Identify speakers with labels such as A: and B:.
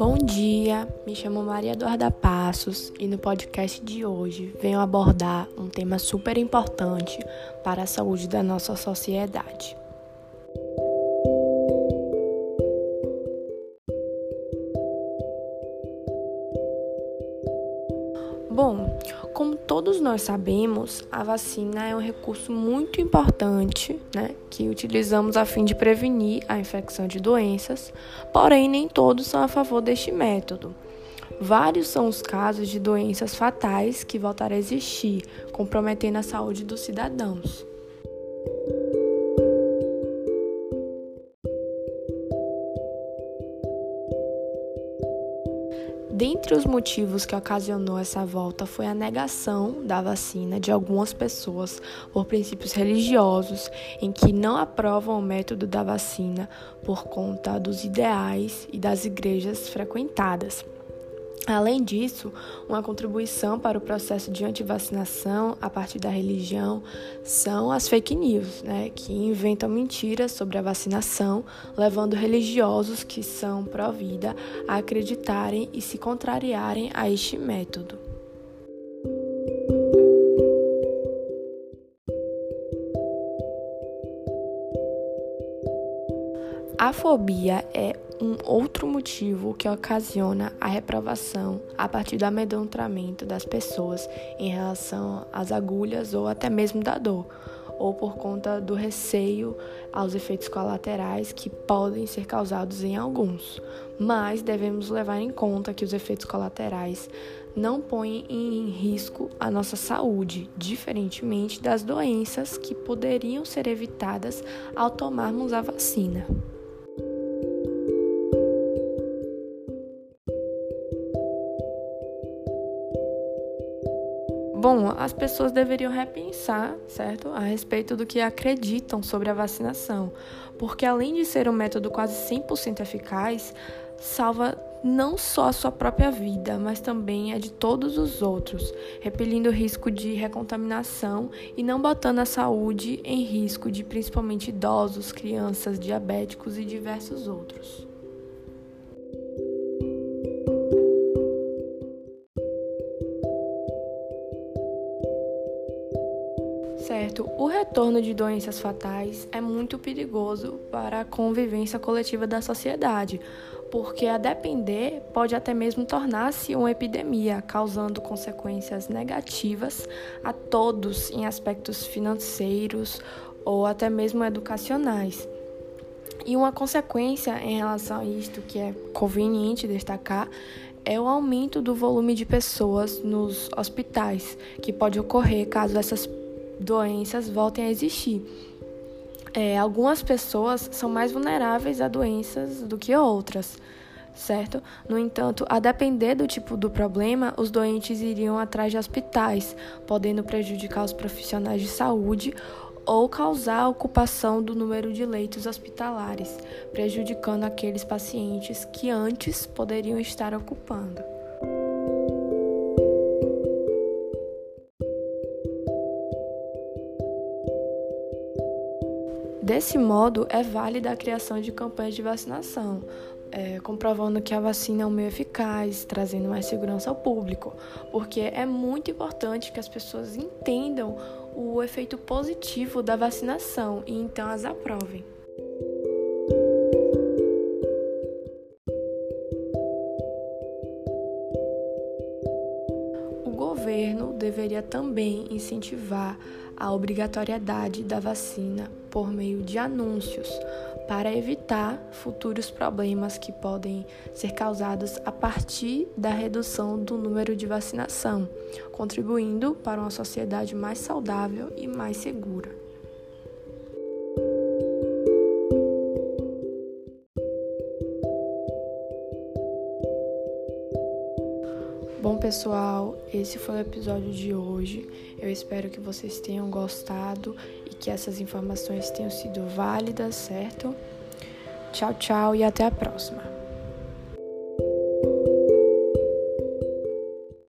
A: Bom dia, me chamo Maria Eduarda Passos e no podcast de hoje venho abordar um tema super importante para a saúde da nossa sociedade. Bom, como todos nós sabemos, a vacina é um recurso muito importante, né, que utilizamos a fim de prevenir a infecção de doenças, porém nem todos são a favor deste método. Vários são os casos de doenças fatais que voltaram a existir, comprometendo a saúde dos cidadãos. Dentre os motivos que ocasionou essa volta foi a negação da vacina de algumas pessoas por princípios religiosos, em que não aprovam o método da vacina por conta dos ideais e das igrejas frequentadas. Além disso, uma contribuição para o processo de antivacinação a partir da religião são as fake news, né, que inventam mentiras sobre a vacinação, levando religiosos que são pró-vida a acreditarem e se contrariarem a este método. A fobia é um outro motivo que ocasiona a reprovação a partir do amedrontamento das pessoas em relação às agulhas ou até mesmo da dor, ou por conta do receio aos efeitos colaterais que podem ser causados em alguns. Mas devemos levar em conta que os efeitos colaterais não põem em risco a nossa saúde, diferentemente das doenças que poderiam ser evitadas ao tomarmos a vacina. Bom, as pessoas deveriam repensar, certo, a respeito do que acreditam sobre a vacinação, porque além de ser um método quase 100% eficaz, salva não só a sua própria vida, mas também a de todos os outros, repelindo o risco de recontaminação e não botando a saúde em risco de principalmente idosos, crianças, diabéticos e diversos outros. Certo, o retorno de doenças fatais é muito perigoso para a convivência coletiva da sociedade, porque a depender pode até mesmo tornar-se uma epidemia, causando consequências negativas a todos em aspectos financeiros ou até mesmo educacionais. E uma consequência em relação a isto que é conveniente destacar é o aumento do volume de pessoas nos hospitais, que pode ocorrer caso essas doenças voltem a existir. É, algumas pessoas são mais vulneráveis a doenças do que outras, certo? No entanto, a depender do tipo do problema, os doentes iriam atrás de hospitais, podendo prejudicar os profissionais de saúde ou causar a ocupação do número de leitos hospitalares, prejudicando aqueles pacientes que antes poderiam estar ocupando. Desse modo, é válida a criação de campanhas de vacinação, é, comprovando que a vacina é um meio eficaz, trazendo mais segurança ao público, porque é muito importante que as pessoas entendam o efeito positivo da vacinação e então as aprovem. O governo deveria também incentivar a obrigatoriedade da vacina por meio de anúncios para evitar futuros problemas que podem ser causados a partir da redução do número de vacinação, contribuindo para uma sociedade mais saudável e mais segura. Bom, pessoal, esse foi o episódio de hoje. Eu espero que vocês tenham gostado e que essas informações tenham sido válidas, certo? Tchau, tchau e até a próxima.